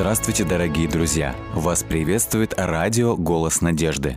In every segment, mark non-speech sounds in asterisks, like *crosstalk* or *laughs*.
Здравствуйте, дорогие друзья! Вас приветствует радио «Голос надежды».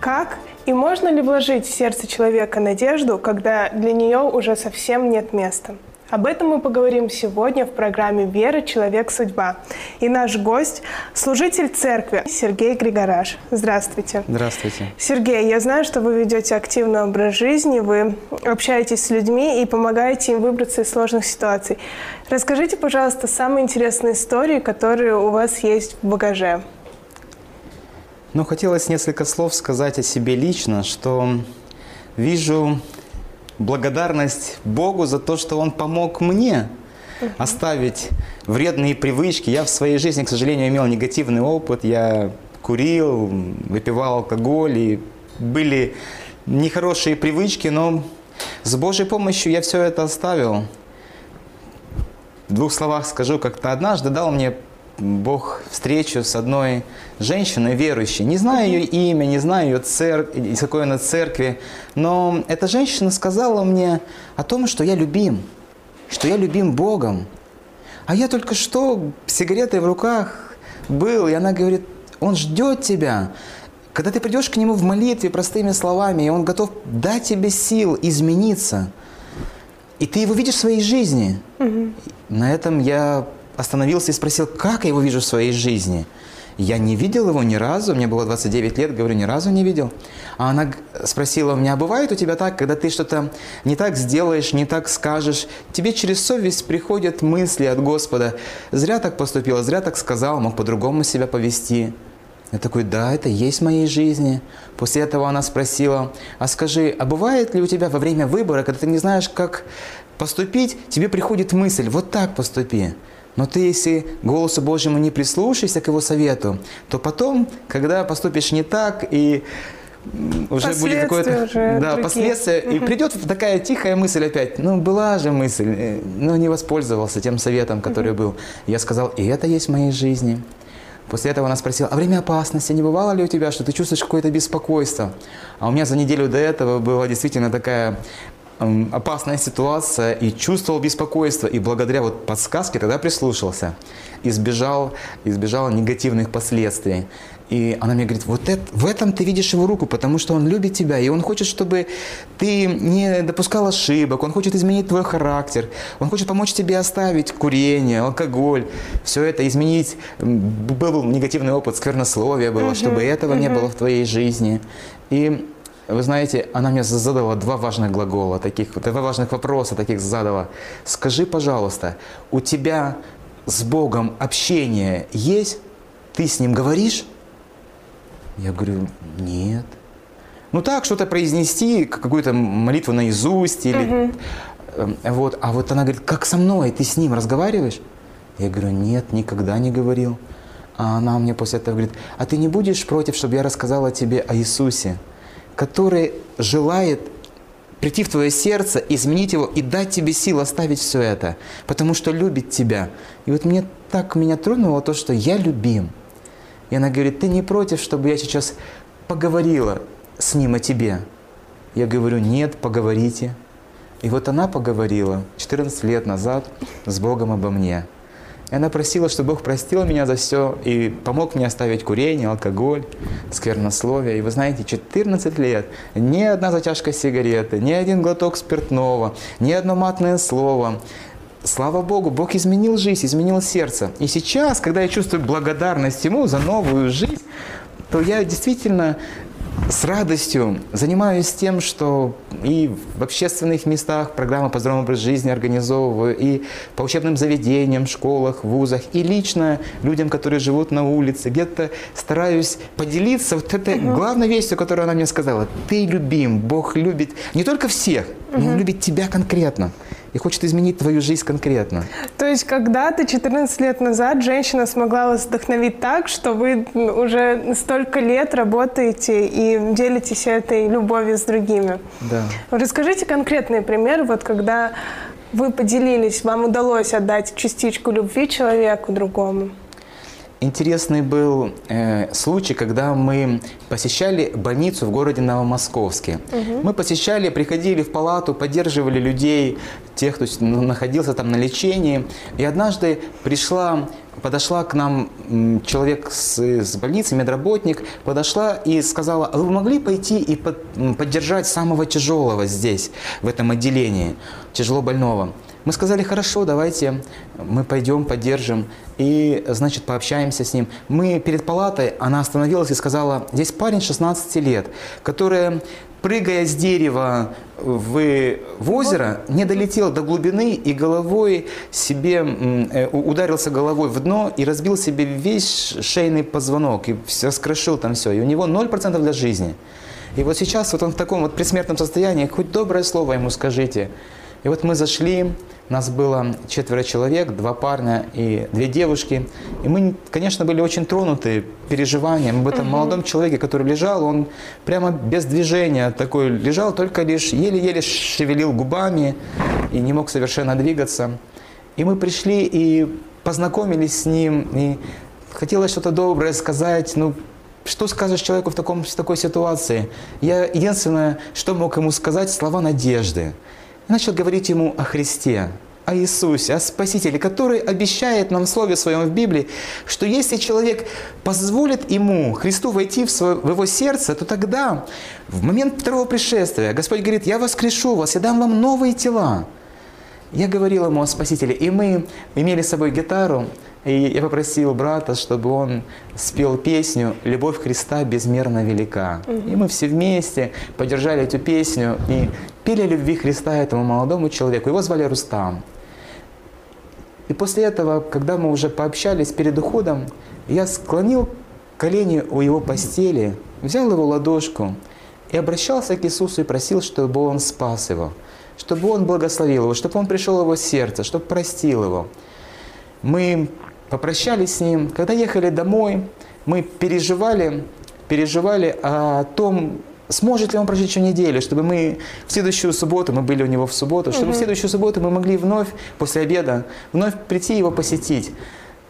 Как и можно ли вложить в сердце человека надежду, когда для нее уже совсем нет места? Об этом мы поговорим сегодня в программе «Вера. Человек. Судьба». И наш гость – служитель церкви Сергей Григораш. Здравствуйте. Здравствуйте. Сергей, я знаю, что вы ведете активный образ жизни, вы общаетесь с людьми и помогаете им выбраться из сложных ситуаций. Расскажите, пожалуйста, самые интересные истории, которые у вас есть в багаже. Ну, хотелось несколько слов сказать о себе лично, что вижу благодарность Богу за то, что Он помог мне оставить вредные привычки. Я в своей жизни, к сожалению, имел негативный опыт. Я курил, выпивал алкоголь, и были нехорошие привычки, но с Божьей помощью я все это оставил. В двух словах скажу, как-то однажды дал мне Бог встречу с одной женщиной верующей. Не знаю ее имя, не знаю ее цер... из какой она церкви, но эта женщина сказала мне о том, что я любим, что я любим Богом. А я только что с сигаретой в руках был, и она говорит, он ждет тебя. Когда ты придешь к нему в молитве простыми словами, и он готов дать тебе сил измениться, и ты его видишь в своей жизни. Угу. На этом я остановился и спросил, как я его вижу в своей жизни. Я не видел его ни разу, мне было 29 лет, говорю, ни разу не видел. А она спросила у меня, бывает у тебя так, когда ты что-то не так сделаешь, не так скажешь, тебе через совесть приходят мысли от Господа, зря так поступила, зря так сказал, мог по-другому себя повести. Я такой, да, это есть в моей жизни. После этого она спросила, а скажи, а бывает ли у тебя во время выбора, когда ты не знаешь, как поступить, тебе приходит мысль, вот так поступи. Но ты, если голосу Божьему не прислушаешься к его совету, то потом, когда поступишь не так и уже будет какое-то *laughs* да, последствия, и придет такая тихая мысль опять. Ну, была же мысль, э, но не воспользовался тем советом, который был. Я сказал, и это есть в моей жизни. После этого она спросила, а время опасности не бывало ли у тебя, что ты чувствуешь какое-то беспокойство? А у меня за неделю до этого была действительно такая опасная ситуация и чувствовал беспокойство. И благодаря вот подсказке тогда прислушался, избежал, избежал негативных последствий. И она мне говорит, вот это, в этом ты видишь его руку, потому что он любит тебя, и он хочет, чтобы ты не допускал ошибок, он хочет изменить твой характер, он хочет помочь тебе оставить курение, алкоголь, все это изменить. Был негативный опыт, сквернословие было, uh-huh, чтобы этого uh-huh. не было в твоей жизни. И вы знаете, она мне задала два важных глагола, таких, два важных вопроса таких задала. Скажи, пожалуйста, у тебя с Богом общение есть? Ты с Ним говоришь? Я говорю, нет. Ну так, что-то произнести, какую-то молитву наизусть или... Угу. Вот. А вот она говорит, как со мной, ты с Ним разговариваешь? Я говорю, нет, никогда не говорил. А она мне после этого говорит, а ты не будешь против, чтобы я рассказала тебе о Иисусе? Который желает прийти в твое сердце, изменить его и дать тебе силу оставить все это, потому что любит тебя. И вот мне так меня тронуло то, что я любим. И она говорит, ты не против, чтобы я сейчас поговорила с ним о тебе? Я говорю, нет, поговорите. И вот она поговорила 14 лет назад с Богом обо мне. И она просила, чтобы Бог простил меня за все и помог мне оставить курение, алкоголь, сквернословие. И вы знаете, 14 лет, ни одна затяжка сигареты, ни один глоток спиртного, ни одно матное слово. Слава Богу, Бог изменил жизнь, изменил сердце. И сейчас, когда я чувствую благодарность Ему за новую жизнь, то я действительно с радостью занимаюсь тем, что и в общественных местах программы по здоровому образу жизни организовываю, и по учебным заведениям, школах, вузах, и лично людям, которые живут на улице, где-то стараюсь поделиться вот этой угу. главной вестью, которую она мне сказала. Ты любим, Бог любит не только всех, но Он любит тебя конкретно и хочет изменить твою жизнь конкретно. То есть когда-то, 14 лет назад, женщина смогла вас вдохновить так, что вы уже столько лет работаете и делитесь этой любовью с другими. Да. Расскажите конкретный пример, вот когда вы поделились, вам удалось отдать частичку любви человеку другому. Интересный был э, случай, когда мы посещали больницу в городе Новомосковске. Мы посещали, приходили в палату, поддерживали людей, тех, кто ну, находился там на лечении. И однажды пришла, подошла к нам человек с, с больницы, медработник, подошла и сказала, а вы могли пойти и под- поддержать самого тяжелого здесь, в этом отделении, тяжело больного? Мы сказали, хорошо, давайте мы пойдем, поддержим и, значит, пообщаемся с ним. Мы перед палатой, она остановилась и сказала, здесь парень 16 лет, который, прыгая с дерева в, в озеро, не долетел до глубины и головой себе, э, ударился головой в дно и разбил себе весь шейный позвонок и вс- раскрошил там все. И у него 0% для жизни. И вот сейчас вот он в таком вот предсмертном состоянии, хоть доброе слово ему скажите. И вот мы зашли, нас было четверо человек, два парня и две девушки. И мы, конечно, были очень тронуты переживанием об этом молодом человеке, который лежал, он прямо без движения такой лежал, только лишь еле-еле шевелил губами и не мог совершенно двигаться. И мы пришли и познакомились с ним, и хотелось что-то доброе сказать, ну, что скажешь человеку в, таком, в такой ситуации? Я единственное, что мог ему сказать, слова надежды. Начал говорить ему о Христе, о Иисусе, о Спасителе, который обещает нам в Слове Своем в Библии, что если человек позволит ему, Христу, войти в, свое, в его сердце, то тогда, в момент второго пришествия, Господь говорит, я воскрешу вас, я дам вам новые тела. Я говорил ему о Спасителе, и мы имели с собой гитару, и я попросил брата, чтобы он спел песню «Любовь Христа безмерно велика». И мы все вместе поддержали эту песню и пели любви Христа этому молодому человеку. Его звали Рустам. И после этого, когда мы уже пообщались перед уходом, я склонил колени у его постели, взял его ладошку и обращался к Иисусу и просил, чтобы Он спас его, чтобы Он благословил его, чтобы Он пришел в его сердце, чтобы простил его. Мы попрощались с ним. Когда ехали домой, мы переживали, переживали о том, сможет ли он прожить еще неделю, чтобы мы в следующую субботу, мы были у него в субботу, чтобы в следующую субботу мы могли вновь, после обеда, вновь прийти его посетить.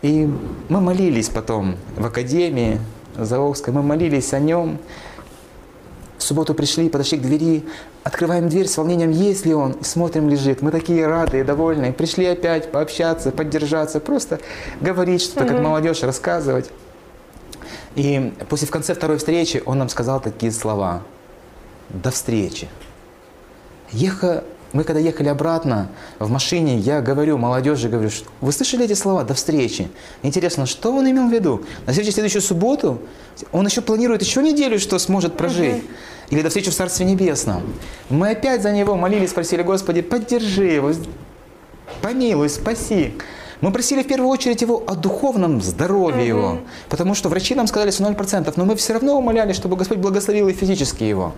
И мы молились потом в академии Заокской, мы молились о нем. В субботу пришли, подошли к двери, открываем дверь с волнением, есть ли он, и смотрим, лежит. Мы такие рады и довольны. Пришли опять пообщаться, поддержаться, просто говорить что-то, как молодежь, рассказывать. И после в конце второй встречи он нам сказал такие слова. До встречи. Еха, мы когда ехали обратно в машине, я говорю молодежи, говорю, что вы слышали эти слова? До встречи. Интересно, что он имел в виду? На в следующую субботу он еще планирует еще неделю, что сможет прожить. Или до встречи в Царстве Небесном. Мы опять за него молились, просили, Господи, поддержи его, помилуй, спаси. Мы просили в первую очередь его о духовном здоровье его, потому что врачи нам сказали, что 0%, но мы все равно умоляли, чтобы Господь благословил и физически его.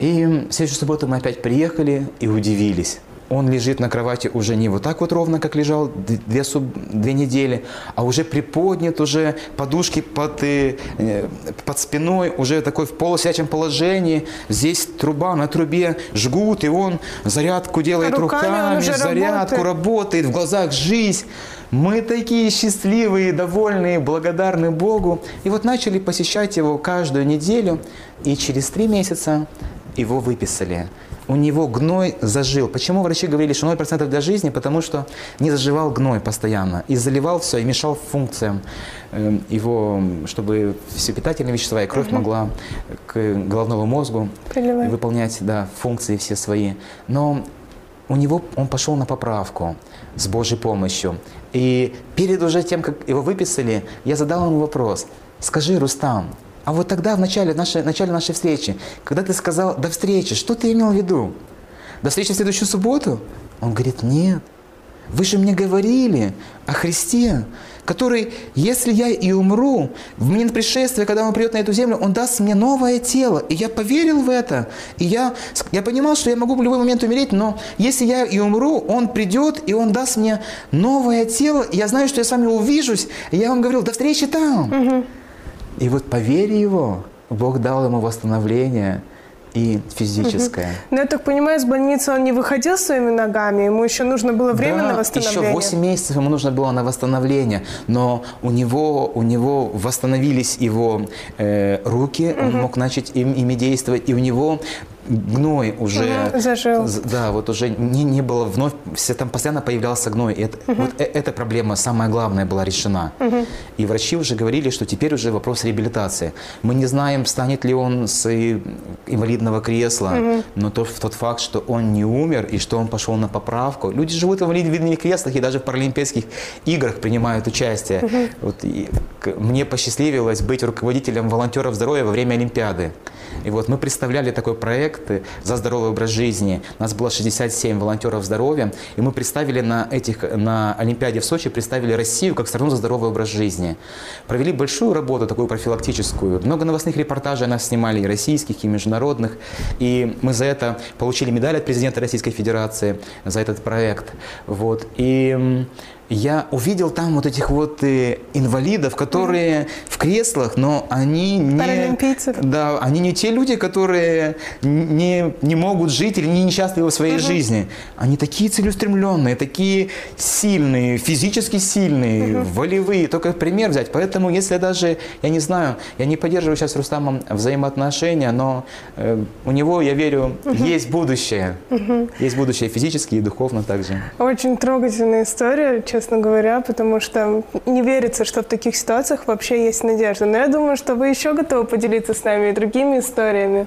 И в следующую субботу мы опять приехали и удивились. Он лежит на кровати уже не вот так вот ровно, как лежал две, суб- две недели, а уже приподнят, уже подушки под, э, э, под спиной, уже такой в полусячем положении. Здесь труба, на трубе жгут, и он зарядку делает Руками руками, зарядку работает. работает, в глазах жизнь. Мы такие счастливые, довольные, благодарны Богу. И вот начали посещать его каждую неделю, и через три месяца его выписали. У него гной зажил. Почему врачи говорили, что 0% для жизни? Потому что не заживал гной постоянно. И заливал все, и мешал функциям э, его, чтобы все питательные вещества и кровь могла к головному мозгу Приливать. выполнять да, функции все свои. Но у него он пошел на поправку с Божьей помощью. И перед уже тем, как его выписали, я задал ему вопрос. Скажи, Рустам, а вот тогда, в начале нашей, в начале нашей встречи, когда ты сказал «до встречи», что ты имел в виду? До встречи в следующую субботу? Он говорит, нет. Вы же мне говорили о Христе, который, если я и умру, в момент пришествия, когда Он придет на эту землю, Он даст мне новое тело. И я поверил в это. И я, я понимал, что я могу в любой момент умереть, но если я и умру, Он придет, и Он даст мне новое тело. И я знаю, что я с вами увижусь. И я вам говорил, до встречи там. И вот по вере его Бог дал ему восстановление и физическое. Но я так понимаю, из больницы он не выходил своими ногами, ему еще нужно было время да, на восстановление. еще 8 месяцев ему нужно было на восстановление, но у него, у него восстановились его э, руки, он мог начать им, ими действовать, и у него гной уже Мгм, зажил. Да, вот уже не, не было вновь, все, там постоянно появлялся гной. И это, вот э- эта проблема самая главная была решена. И врачи уже говорили, что теперь уже вопрос реабилитации. Мы не знаем, станет ли он с э, инвалидного кресла, но то, тот факт, что он не умер и что он пошел на поправку. Люди живут в инвалидных креслах и даже в Паралимпийских играх принимают участие. Вот и к- мне посчастливилось быть руководителем волонтеров здоровья во время Олимпиады. И вот мы представляли такой проект э, «За здоровый образ жизни». Нас было 67 волонтеров здоровья, и мы представили на, этих, на Олимпиаде в Сочи, представили Россию как страну за здоровый образ жизни. Провели большую работу, такую профилактическую. Много новостных репортажей нас снимали, и российских, и международных. И мы за это получили медаль от президента Российской Федерации, за этот проект. Вот. И я увидел там вот этих вот э, инвалидов, которые в креслах, но они не... Паралимпийцев. Да, они не те люди, которые не, не могут жить или не несчастливы в своей жизни. Они такие целеустремленные, такие сильные, физически сильные, волевые. Только пример взять. Поэтому, если даже, я не знаю, я не поддерживаю сейчас с Рустамом взаимоотношения, но э, у него, я верю, есть будущее. Есть будущее физически и духовно также. Очень трогательная история, честно говоря, потому что не верится, что в таких ситуациях вообще есть надежда. Но я думаю, что вы еще готовы поделиться с нами и другими историями.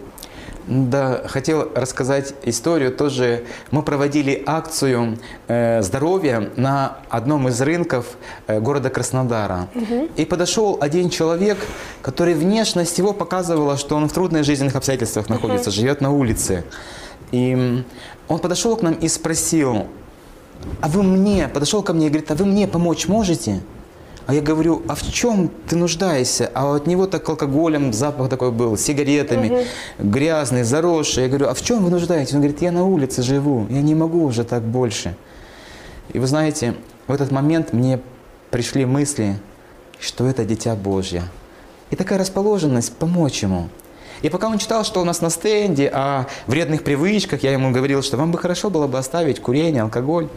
Да, хотел рассказать историю тоже. Мы проводили акцию э, здоровья на одном из рынков э, города Краснодара. И подошел один человек, который внешность его показывала, что он в трудных жизненных обстоятельствах находится, живет на улице. И он подошел к нам и спросил, а вы мне, подошел ко мне и говорит, а вы мне помочь можете? А я говорю, а в чем ты нуждаешься? А от него так алкоголем запах такой был, сигаретами, грязный, заросший. Я говорю, а в чем вы нуждаетесь? Он говорит, я на улице живу, я не могу уже так больше. И вы знаете, в этот момент мне пришли мысли, что это Дитя Божье. И такая расположенность помочь ему. И пока он читал, что у нас на стенде о вредных привычках, я ему говорил, что вам бы хорошо было бы оставить курение, алкоголь.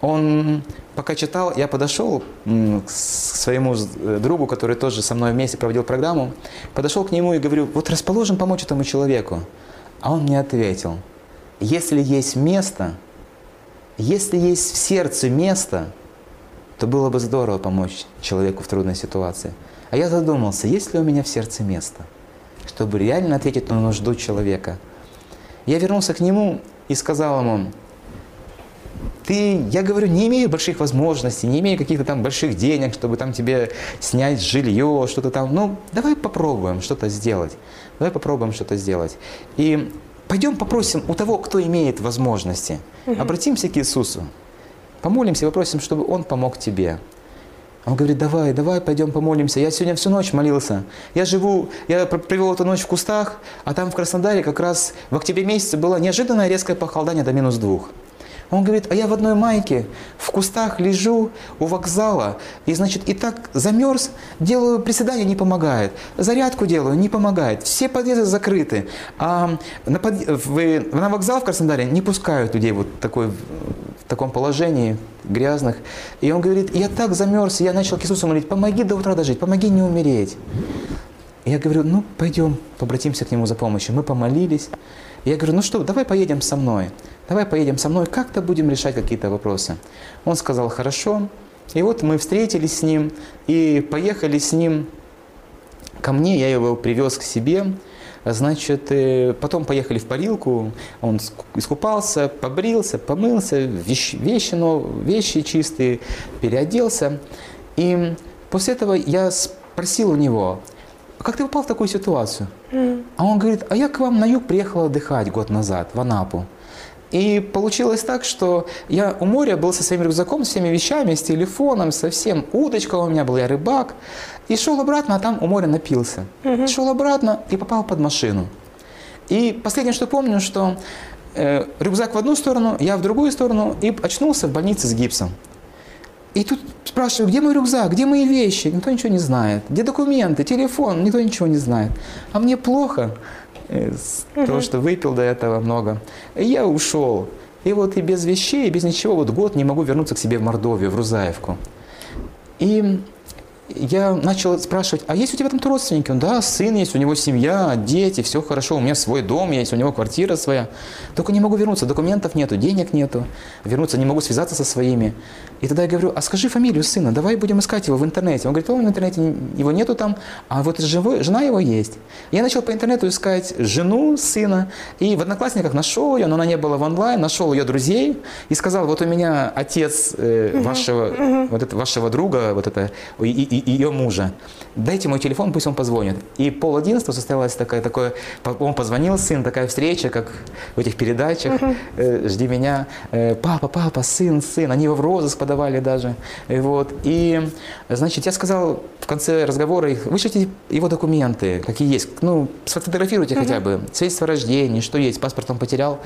Он пока читал, я подошел к своему э, другу, который тоже со мной вместе проводил программу, подошел к нему и говорю, вот расположен помочь этому человеку. А он мне ответил, если есть место, если есть в сердце место, то было бы здорово помочь человеку в трудной ситуации. А я задумался, есть ли у меня в сердце место, чтобы реально ответить на нужду человека. Я вернулся к нему и сказал ему, ты, я говорю, не имею больших возможностей, не имею каких-то там больших денег, чтобы там тебе снять жилье, что-то там. Ну, давай попробуем что-то сделать. Давай попробуем что-то сделать. И пойдем попросим у того, кто имеет возможности. Обратимся к Иисусу. Помолимся и попросим, чтобы Он помог тебе. Он говорит, давай, давай, пойдем помолимся. Я сегодня всю ночь молился. Я живу, я пр- провел эту ночь в кустах, а там в Краснодаре как раз в октябре месяце было неожиданное резкое похолодание до минус двух. Он говорит, а я в одной майке в кустах лежу у вокзала, и, значит, и так замерз, делаю приседания, не помогает. Зарядку делаю, не помогает. Все подъезды закрыты. А на, под- в- на вокзал в Краснодаре не пускают людей вот такой, в таком положении, грязных. И он говорит, я так замерз, я начал к Иисусу молить, помоги до утра дожить, помоги не умереть. И я говорю, ну, пойдем, обратимся к нему за помощью. Мы помолились. И я говорю, ну что, давай поедем со мной. Давай поедем со мной, как-то будем решать какие-то вопросы. Он сказал, хорошо. И вот мы встретились с ним и поехали с ним ко мне, я его привез к себе. Значит, э, потом поехали в парилку, он ск- искупался, побрился, помылся, вещи, вещи, но, вещи чистые, переоделся. И после этого я спросил у него, «А как ты попал в такую ситуацию? А он говорит, а я к вам на юг приехал отдыхать год назад, в Анапу. И получилось так, что я у моря был со своим рюкзаком, с всеми вещами, с телефоном, со всем. Удочка у меня была, я рыбак. И шел обратно, а там у моря напился. Шел обратно и попал под машину. И последнее, что помню, что э, рюкзак в одну сторону, я в другую сторону, и очнулся в больнице с гипсом. И тут спрашиваю, где мой рюкзак, где мои вещи? Никто ничего не знает. Где документы, телефон? Никто ничего не знает. А мне плохо. э, с того, что выпил до этого много. И я ушел. И вот и без вещей, и без ничего, вот год не могу вернуться к себе в Мордовию, в Рузаевку. И я начал спрашивать, а есть у тебя там родственники? Он, да, сын есть, у него семья, дети, все хорошо, у меня свой дом есть, у него квартира своя. Только не могу вернуться, документов нету, денег нету, вернуться не могу связаться со своими. И тогда я говорю, а скажи фамилию сына, давай будем искать его в интернете. Он говорит, о, в интернете его нету там, а вот живой, жена его есть. Я начал по интернету искать жену сына, и в Одноклассниках нашел ее, но она не была в онлайн, нашел ее друзей и сказал, вот у меня отец э, вашего, вот это, вашего друга, вот это, и, и, и ее мужа. Дайте мой телефон, пусть он позвонит. И пол одиннадцатого состоялась такая, такое, он позвонил, сын, такая встреча, как в этих передачах, э, жди меня, э, папа, папа, сын, сын, они его в розыск подавали даже. И вот. И, значит, я сказал в конце разговора, их, вышлите его документы, какие есть, ну, сфотографируйте хотя бы, свидетельство о рождении, что есть, паспорт он потерял.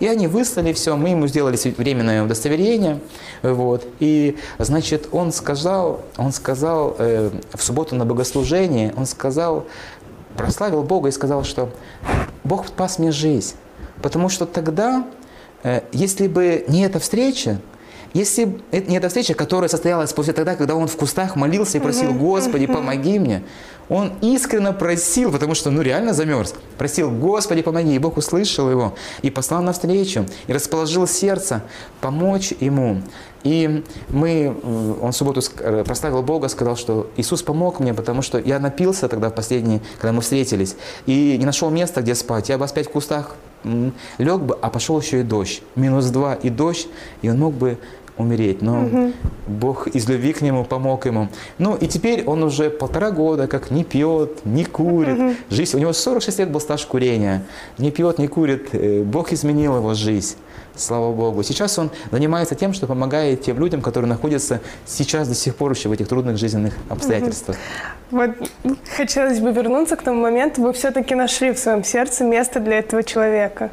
И они выслали все, мы ему сделали временное удостоверение, вот. И, значит, он сказал, он сказал э, в субботу на богослужении, он сказал, прославил Бога и сказал, что Бог спас мне жизнь. Потому что тогда, э, если бы не эта встреча, если не эта встреча, которая состоялась после тогда, когда он в кустах молился и просил, Господи, помоги мне, он искренне просил, потому что, ну, реально замерз. Просил, Господи, помоги. И Бог услышал его и послал навстречу, и расположил сердце помочь ему. И мы, он в субботу э, прославил Бога, сказал, что Иисус помог мне, потому что я напился тогда в последний, когда мы встретились, и не нашел места, где спать. Я бы опять в кустах лег бы, а пошел еще и дождь. Минус два и дождь, и он мог бы умереть. Но угу. Бог из любви к нему помог ему. Ну и теперь он уже полтора года как не пьет, не курит. Угу. Жизнь, у него 46 лет был стаж курения. Не пьет, не курит. Э, Бог изменил его жизнь. Слава Богу. Сейчас он занимается тем, что помогает тем людям, которые находятся сейчас до сих пор еще в этих трудных жизненных обстоятельствах. Вот хотелось бы вернуться к тому моменту, вы все-таки нашли в своем сердце место для этого человека.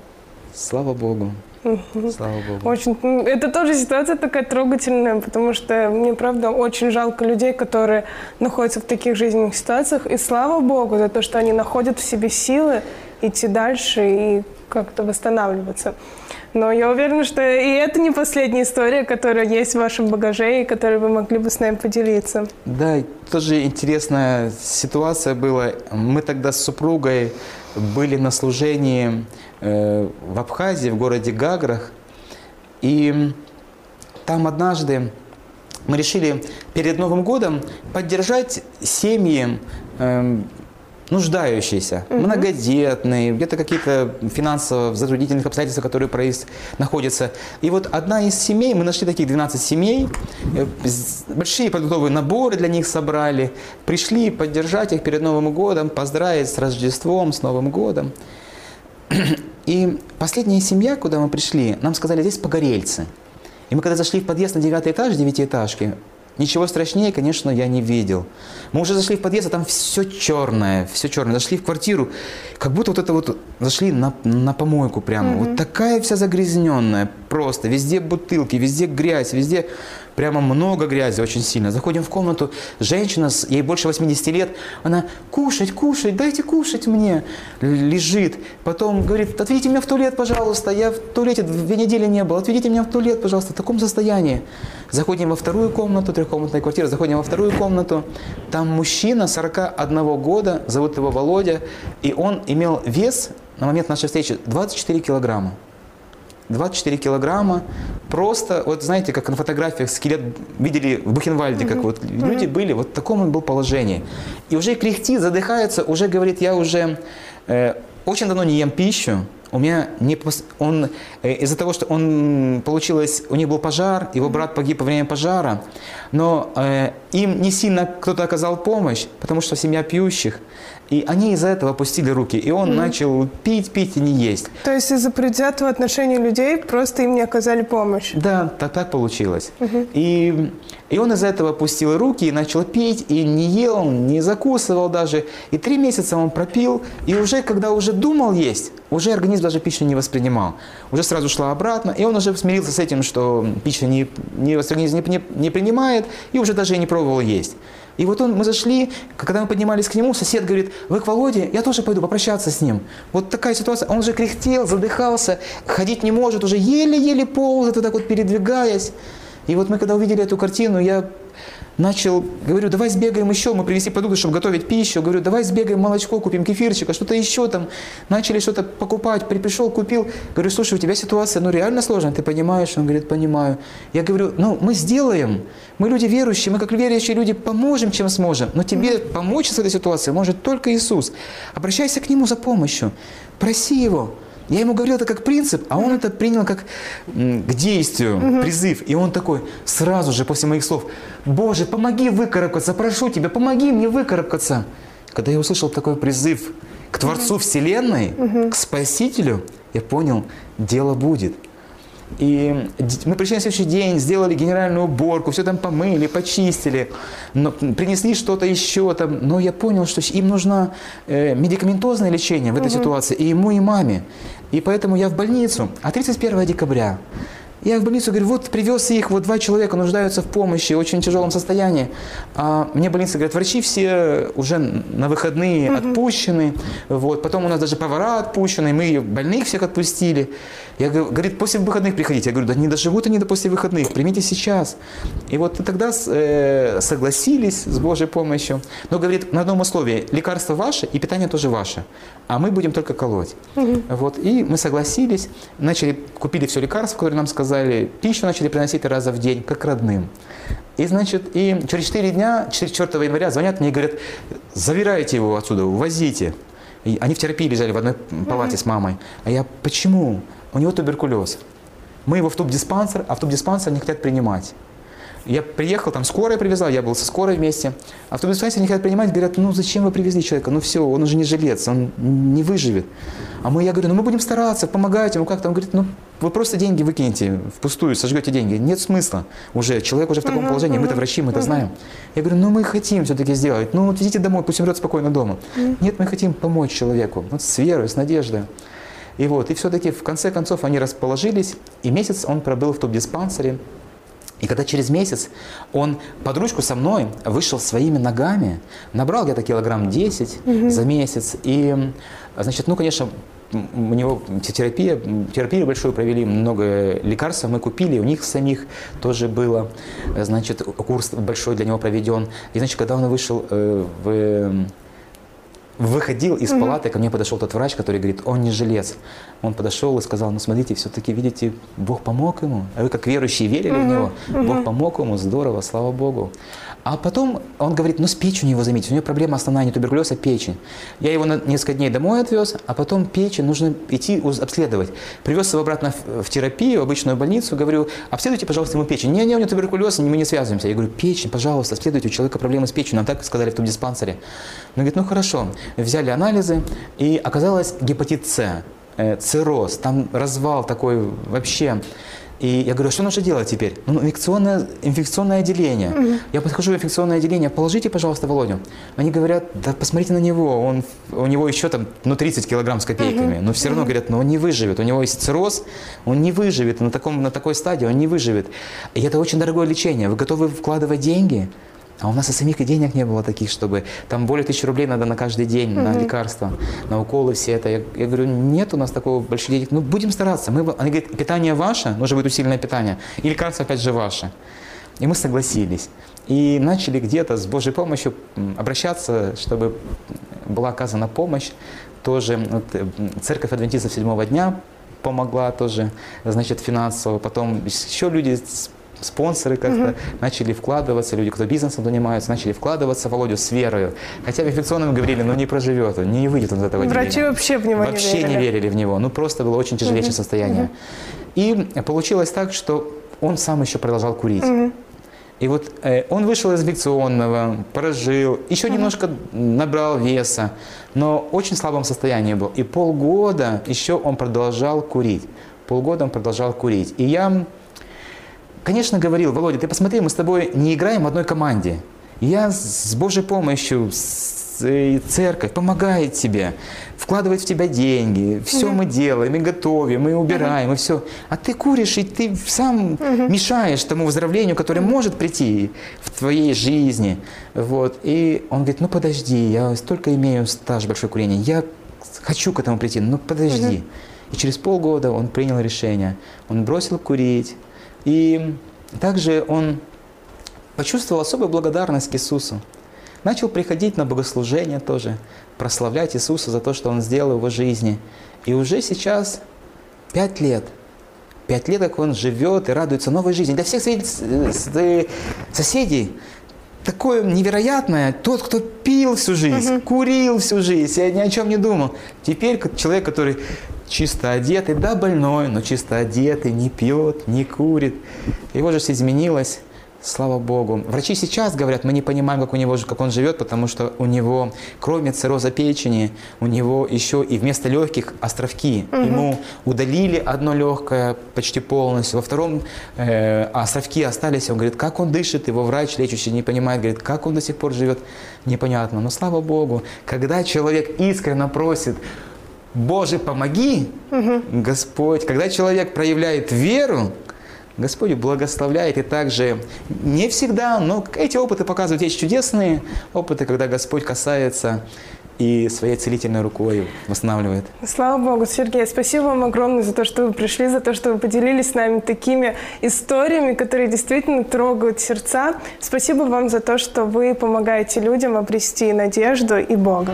Слава Богу. Слава Богу. Очень, это тоже ситуация такая трогательная, потому что мне, правда, очень жалко людей, которые находятся в таких жизненных ситуациях. И слава Богу за то, что они находят в себе силы идти дальше и как-то восстанавливаться. Но я уверена, что и это не последняя история, которая есть в вашем багаже и которой вы могли бы с нами поделиться. Да, тоже интересная ситуация была. Мы тогда с супругой были на служении в Абхазии, в городе Гаграх. И там однажды мы решили перед Новым годом поддержать семьи э, нуждающиеся, угу. многодетные, где-то какие-то финансово затруднительных обстоятельства, которые проис... находятся. И вот одна из семей, мы нашли таких 12 семей, э, большие продуктовые наборы для них собрали, пришли поддержать их перед Новым годом, поздравить с Рождеством, с Новым годом. И последняя семья, куда мы пришли, нам сказали, здесь погорельцы. И мы когда зашли в подъезд на девятый этаж девятиэтажки, ничего страшнее, конечно, я не видел. Мы уже зашли в подъезд, а там все черное, все черное. Зашли в квартиру, как будто вот это вот зашли на, на помойку прямо. Mm-hmm. Вот такая вся загрязненная, просто. Везде бутылки, везде грязь, везде прямо много грязи, очень сильно. Заходим в комнату, женщина, ей больше 80 лет, она кушать, кушать, дайте кушать мне, лежит. Потом говорит, отведите меня в туалет, пожалуйста, я в туалете две недели не был, отведите меня в туалет, пожалуйста, в таком состоянии. Заходим во вторую комнату, трехкомнатная квартира, заходим во вторую комнату, там мужчина 41 года, зовут его Володя, и он имел вес на момент нашей встречи 24 килограмма. 24 килограмма, просто, вот знаете, как на фотографиях скелет видели в Бухенвальде, как вот люди были, вот в таком он был положении. И уже кряхтит, задыхается, уже говорит, я уже э, очень давно не ем пищу, у меня не он э, из-за того, что он получилось, у них был пожар, его брат погиб во время пожара, но э, им не сильно кто-то оказал помощь, потому что семья пьющих. И они из-за этого опустили руки, и он mm-hmm. начал пить, пить и не есть. То есть из-за предвзятого отношения людей просто им не оказали помощь? Да, так, так получилось. Mm-hmm. И, и он из-за этого опустил руки и начал пить, и не ел, не закусывал даже. И три месяца он пропил, и уже, когда уже думал есть, уже организм даже пищу не воспринимал. Уже сразу шла обратно, и он уже смирился с этим, что пища не, не, организм не, не, не принимает, и уже даже и не пробовал есть. И вот он, мы зашли, когда мы поднимались к нему, сосед говорит, вы к Володе, я тоже пойду попрощаться с ним. Вот такая ситуация, он уже кряхтел, задыхался, ходить не может, уже еле-еле ползает, вот так вот передвигаясь. И вот мы когда увидели эту картину, я начал, говорю, давай сбегаем еще, мы привезли продукты, чтобы готовить пищу, говорю, давай сбегаем молочко, купим кефирчика, что-то еще там, начали что-то покупать, пришел, купил, говорю, слушай, у тебя ситуация, ну реально сложная, ты понимаешь? Он говорит, понимаю. Я говорю, ну мы сделаем, мы люди верующие, мы как верующие люди поможем, чем сможем, но тебе помочь с этой ситуацией может только Иисус. Обращайся к Нему за помощью, проси Его. Я ему говорил это как принцип, а он это принял как к действию, призыв. И он такой сразу же после моих слов, Боже, помоги выкарабкаться, прошу тебя, помоги мне выкарабкаться. Когда я услышал такой призыв к Творцу. Вселенной, к Спасителю, я понял, дело будет. И мы пришли на следующий день, сделали генеральную уборку, все там помыли, почистили, но принесли что-то еще там. Но я понял, что им нужно э, медикаментозное лечение в этой угу. ситуации, и ему, и маме. И поэтому я в больницу. А 31 декабря я в больницу говорю, вот привез их, вот два человека нуждаются в помощи, в очень тяжелом состоянии. А мне больница говорят, врачи все уже на выходные угу. отпущены. Вот. Потом у нас даже повара отпущены, мы больных всех отпустили. Я говорю, говорит, после выходных приходите. Я говорю, да не доживут они до после выходных, примите сейчас. И вот тогда э, согласились с Божьей помощью. Но говорит, на одном условии, лекарство ваше и питание тоже ваше, а мы будем только колоть. Угу. Вот. И мы согласились, начали, купили все лекарства, которые нам сказали, пищу начали приносить раза в день, как родным. И, значит, и через 4 дня, 4 января звонят мне и говорят, забирайте его отсюда, увозите. И они в терапии лежали в одной палате с мамой. А я, почему? у него туберкулез. Мы его в тубдиспансер, а в тубдиспансер не хотят принимать. Я приехал, там скорая привезла, я был со скорой вместе. А тубдиспансере не хотят принимать, говорят, ну зачем вы привезли человека? Ну все, он уже не жилец, он не выживет. А мы, я говорю, ну мы будем стараться, помогать ему как-то. Он говорит, ну вы просто деньги выкинете впустую, сожгете деньги. Нет смысла уже, человек уже в таком uh-huh, положении, uh-huh, мы-то врачи, мы это uh-huh. знаем. Я говорю, ну мы хотим все-таки сделать, ну вот везите домой, пусть умрет спокойно дома. Uh-huh. Нет, мы хотим помочь человеку, вот с верой, с надеждой. И вот, и все-таки в конце концов они расположились, и месяц он пробыл в топ-диспансере. И когда через месяц он под ручку со мной вышел своими ногами, набрал где-то килограмм 10 угу. за месяц. И, значит, ну, конечно, у него терапия, терапию большую провели, много лекарств мы купили, у них самих тоже было, значит, курс большой для него проведен. И, значит, когда он вышел э, в выходил из палаты, ко мне подошел тот врач, который говорит, он не жилец. Он подошел и сказал, ну смотрите, все-таки, видите, Бог помог ему. А вы как верующие верили в него. Бог помог ему, здорово, слава Богу. А потом он говорит, ну с печью его заметить, у него проблема основная не туберкулез, а печень. Я его на несколько дней домой отвез, а потом печень нужно идти обследовать. Привез его обратно в, в терапию, в обычную больницу, говорю, обследуйте, пожалуйста, ему печень. Не, не, у него туберкулез, мы не связываемся. Я говорю, печень, пожалуйста, обследуйте, у человека проблемы с печенью, нам так сказали в том диспансере. Он говорит, ну хорошо. Взяли анализы, и оказалось гепатит С, э, цирроз, там развал такой вообще и я говорю, что нужно делать теперь? Ну, инфекционное, инфекционное отделение. Mm-hmm. Я подхожу в инфекционное отделение, положите, пожалуйста, Володю. Они говорят, да посмотрите на него, он, у него еще там, ну, 30 килограмм с копейками. Mm-hmm. Но все равно mm-hmm. говорят, ну, он не выживет, у него есть цирроз, он не выживет, на, таком, на такой стадии он не выживет. И это очень дорогое лечение, вы готовы вкладывать деньги? А у нас и самих и денег не было таких, чтобы там более тысячи рублей надо на каждый день, mm-hmm. на лекарства, на уколы, все это. Я, я говорю, нет у нас такого больших денег. Ну, будем стараться. Мы, они говорят, питание ваше, нужно будет усиленное питание, и лекарства опять же ваше. И мы согласились. И начали где-то с Божьей помощью обращаться, чтобы была оказана помощь. Тоже вот, э, церковь адвентистов седьмого дня помогла тоже, значит, финансово. Потом еще люди спонсоры как-то угу. начали вкладываться, люди, кто бизнесом занимается, начали вкладываться Володю с верою. Хотя в инфекционном говорили, ну не проживет он, не выйдет он из этого Врачи отделения. вообще в него вообще не верили. не верили в него. Ну просто было очень тяжелейшее угу. состояние. Угу. И получилось так, что он сам еще продолжал курить. Угу. И вот э, он вышел из инфекционного, прожил, еще угу. немножко набрал веса, но в очень слабом состоянии был. И полгода еще он продолжал курить. Полгода он продолжал курить. И я конечно, говорил, Володя, ты посмотри, мы с тобой не играем в одной команде. Я с Божьей помощью, э, церковь помогает тебе. вкладывает в тебя деньги, все мы делаем, и готовим, и убираем, и все. А ты куришь, и ты сам мешаешь тому выздоровлению, которое может прийти в твоей жизни. Вот. И он говорит, ну подожди, я столько имею стаж большой курения, я хочу к этому прийти, ну подожди. И через полгода он принял решение, он бросил курить. И также он почувствовал особую благодарность к Иисусу. Начал приходить на богослужение тоже, прославлять Иисуса за то, что Он сделал в его жизни. И уже сейчас пять лет, пять лет, как он живет и радуется новой жизни. Для всех соседей такое невероятное. Тот, кто пил всю жизнь, курил всю жизнь, я ни о чем не думал. Теперь человек, который чисто одетый, да, больной, но чисто одетый, не пьет, не курит. Его же все изменилось. Слава Богу. Врачи сейчас говорят, мы не понимаем, как, у него, как он живет, потому что у него, кроме цирроза печени, у него еще и вместо легких островки. Угу. Ему удалили одно легкое почти полностью, во втором э, островки остались. Он говорит, как он дышит, его врач лечащий не понимает, говорит, как он до сих пор живет, непонятно. Но слава Богу, когда человек искренне просит, Боже, помоги, угу. Господь, когда человек проявляет веру, Господь благословляет и также не всегда, но эти опыты показывают, есть чудесные опыты, когда Господь касается и своей целительной рукой восстанавливает. Слава Богу, Сергей, спасибо вам огромное за то, что вы пришли, за то, что вы поделились с нами такими историями, которые действительно трогают сердца. Спасибо вам за то, что вы помогаете людям обрести надежду и Бога.